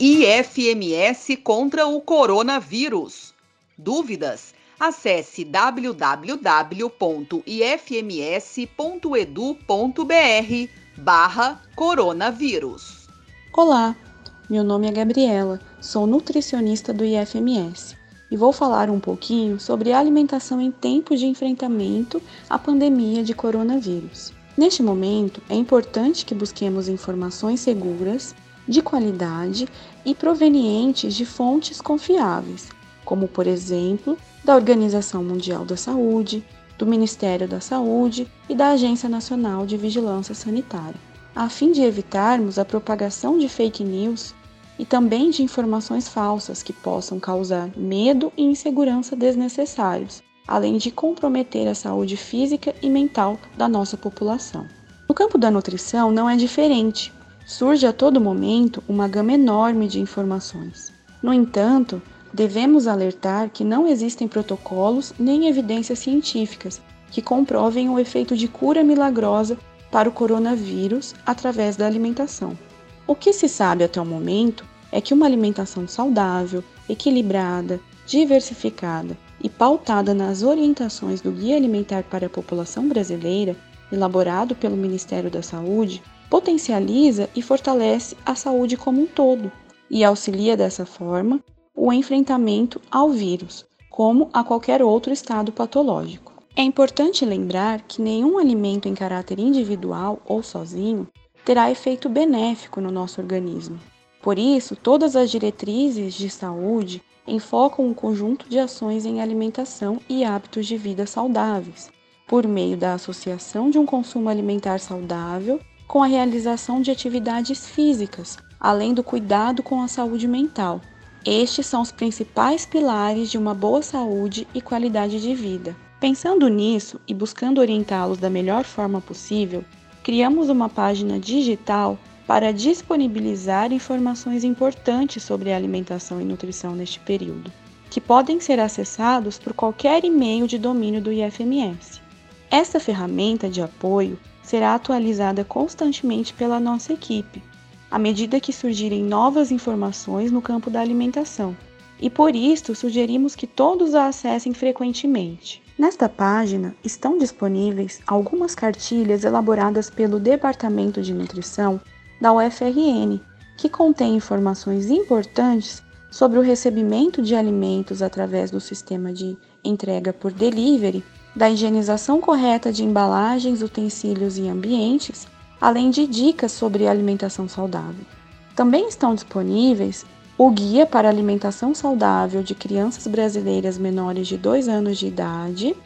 IFMS contra o coronavírus. Dúvidas? Acesse www.ifms.edu.br barra coronavírus. Olá, meu nome é Gabriela, sou nutricionista do IFMS e vou falar um pouquinho sobre alimentação em tempos de enfrentamento à pandemia de coronavírus. Neste momento, é importante que busquemos informações seguras de qualidade e provenientes de fontes confiáveis, como, por exemplo, da Organização Mundial da Saúde, do Ministério da Saúde e da Agência Nacional de Vigilância Sanitária, a fim de evitarmos a propagação de fake news e também de informações falsas que possam causar medo e insegurança desnecessários, além de comprometer a saúde física e mental da nossa população. No campo da nutrição não é diferente, surge a todo momento uma gama enorme de informações. No entanto, devemos alertar que não existem protocolos nem evidências científicas que comprovem o efeito de cura milagrosa para o coronavírus através da alimentação. O que se sabe até o momento é que uma alimentação saudável, equilibrada, diversificada e pautada nas orientações do Guia Alimentar para a População Brasileira, elaborado pelo Ministério da Saúde, potencializa e fortalece a saúde como um todo e auxilia dessa forma o enfrentamento ao vírus, como a qualquer outro estado patológico. É importante lembrar que nenhum alimento em caráter individual ou sozinho terá efeito benéfico no nosso organismo. Por isso, todas as diretrizes de saúde enfocam um conjunto de ações em alimentação e hábitos de vida saudáveis, por meio da associação de um consumo alimentar saudável com a realização de atividades físicas, além do cuidado com a saúde mental. Estes são os principais pilares de uma boa saúde e qualidade de vida. Pensando nisso e buscando orientá-los da melhor forma possível, criamos uma página digital para disponibilizar informações importantes sobre alimentação e nutrição neste período, que podem ser acessados por qualquer e-mail de domínio do IFMS. Esta ferramenta de apoio será atualizada constantemente pela nossa equipe, à medida que surgirem novas informações no campo da alimentação, e por isso sugerimos que todos a acessem frequentemente. Nesta página estão disponíveis algumas cartilhas elaboradas pelo Departamento de Nutrição da UFRN, que contém informações importantes sobre o recebimento de alimentos através do sistema de entrega por delivery da higienização correta de embalagens, utensílios e ambientes, além de dicas sobre alimentação saudável. Também estão disponíveis o Guia para Alimentação Saudável de Crianças Brasileiras Menores de 2 anos de idade,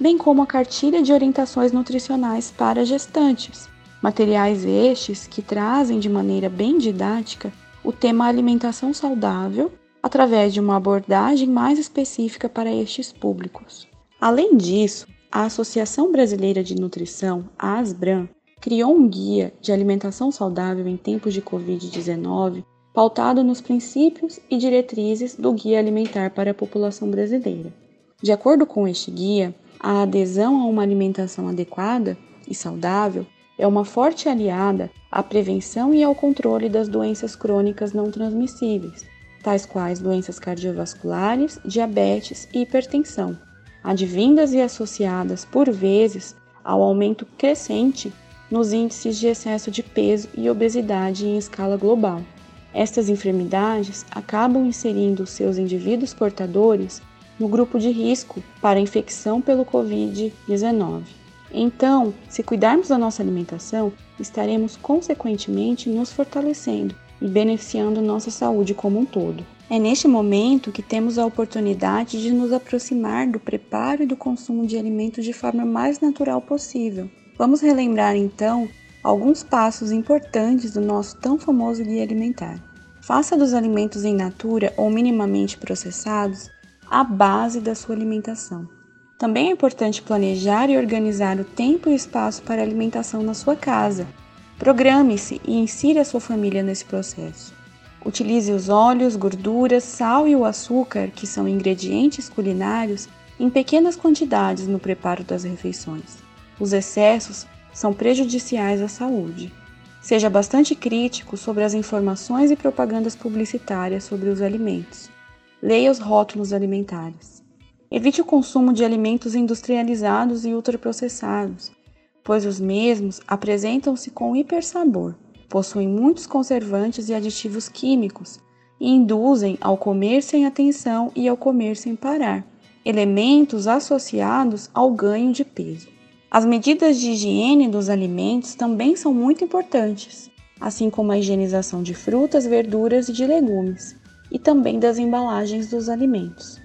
bem como a Cartilha de Orientações Nutricionais para Gestantes, materiais estes que trazem de maneira bem didática o tema alimentação saudável através de uma abordagem mais específica para estes públicos. Além disso, a Associação Brasileira de Nutrição, a ASBRAM, criou um guia de alimentação saudável em tempos de Covid-19 pautado nos princípios e diretrizes do Guia Alimentar para a População Brasileira. De acordo com este guia, a adesão a uma alimentação adequada e saudável é uma forte aliada à prevenção e ao controle das doenças crônicas não transmissíveis, tais quais doenças cardiovasculares, diabetes e hipertensão advindas e associadas, por vezes, ao aumento crescente nos índices de excesso de peso e obesidade em escala global. Estas enfermidades acabam inserindo seus indivíduos portadores no grupo de risco para infecção pelo Covid-19. Então, se cuidarmos da nossa alimentação, estaremos consequentemente nos fortalecendo e beneficiando nossa saúde como um todo. É neste momento que temos a oportunidade de nos aproximar do preparo e do consumo de alimentos de forma mais natural possível. Vamos relembrar então alguns passos importantes do nosso tão famoso guia alimentar. Faça dos alimentos em natura ou minimamente processados a base da sua alimentação. Também é importante planejar e organizar o tempo e espaço para alimentação na sua casa. Programe-se e insira a sua família nesse processo. Utilize os óleos, gorduras, sal e o açúcar, que são ingredientes culinários, em pequenas quantidades no preparo das refeições. Os excessos são prejudiciais à saúde. Seja bastante crítico sobre as informações e propagandas publicitárias sobre os alimentos. Leia os rótulos alimentares. Evite o consumo de alimentos industrializados e ultraprocessados, pois os mesmos apresentam-se com hipersabor, possuem muitos conservantes e aditivos químicos e induzem ao comer sem atenção e ao comer sem parar, elementos associados ao ganho de peso. As medidas de higiene dos alimentos também são muito importantes, assim como a higienização de frutas, verduras e de legumes, e também das embalagens dos alimentos.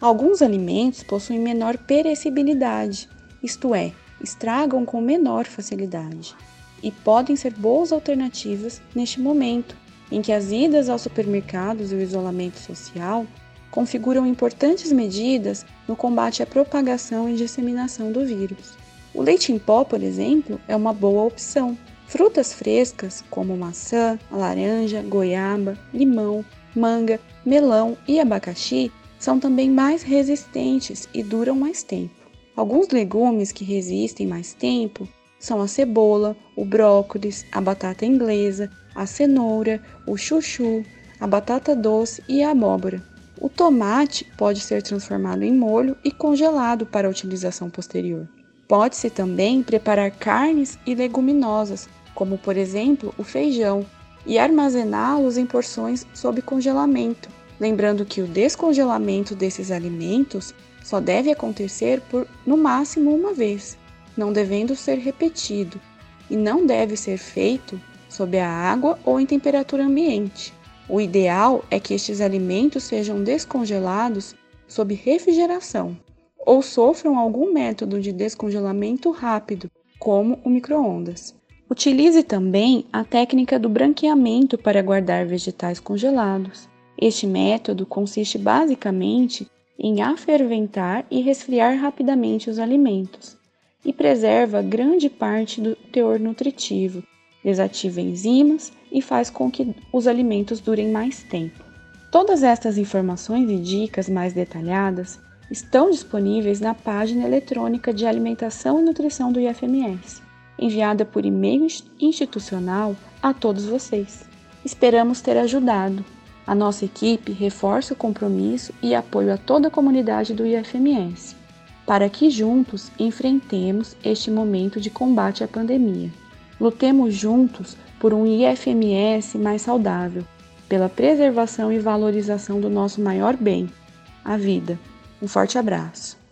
Alguns alimentos possuem menor perecibilidade, isto é, estragam com menor facilidade, e podem ser boas alternativas neste momento em que as idas aos supermercados e o isolamento social configuram importantes medidas no combate à propagação e disseminação do vírus. O leite em pó, por exemplo, é uma boa opção. Frutas frescas, como maçã, laranja, goiaba, limão, manga, melão e abacaxi, são também mais resistentes e duram mais tempo. Alguns legumes que resistem mais tempo são a cebola, o brócolis, a batata inglesa, a cenoura, o chuchu, a batata doce e a abóbora. O tomate pode ser transformado em molho e congelado para utilização posterior. Pode-se também preparar carnes e leguminosas, como por exemplo o feijão, e armazená-los em porções sob congelamento, lembrando que o descongelamento desses alimentos só deve acontecer por no máximo uma vez, não devendo ser repetido, e não deve ser feito sob a água ou em temperatura ambiente. O ideal é que estes alimentos sejam descongelados sob refrigeração ou sofram algum método de descongelamento rápido, como o microondas. Utilize também a técnica do branqueamento para guardar vegetais congelados. Este método consiste basicamente em aferventar e resfriar rapidamente os alimentos e preserva grande parte do teor nutritivo, desativa enzimas e faz com que os alimentos durem mais tempo. Todas estas informações e dicas mais detalhadas estão disponíveis na página eletrônica de alimentação e nutrição do IFMS, enviada por e-mail institucional a todos vocês. Esperamos ter ajudado. A nossa equipe reforça o compromisso e apoio a toda a comunidade do IFMS, para que juntos enfrentemos este momento de combate à pandemia. Lutemos juntos por um IFMS mais saudável, pela preservação e valorização do nosso maior bem, a vida. Um forte abraço.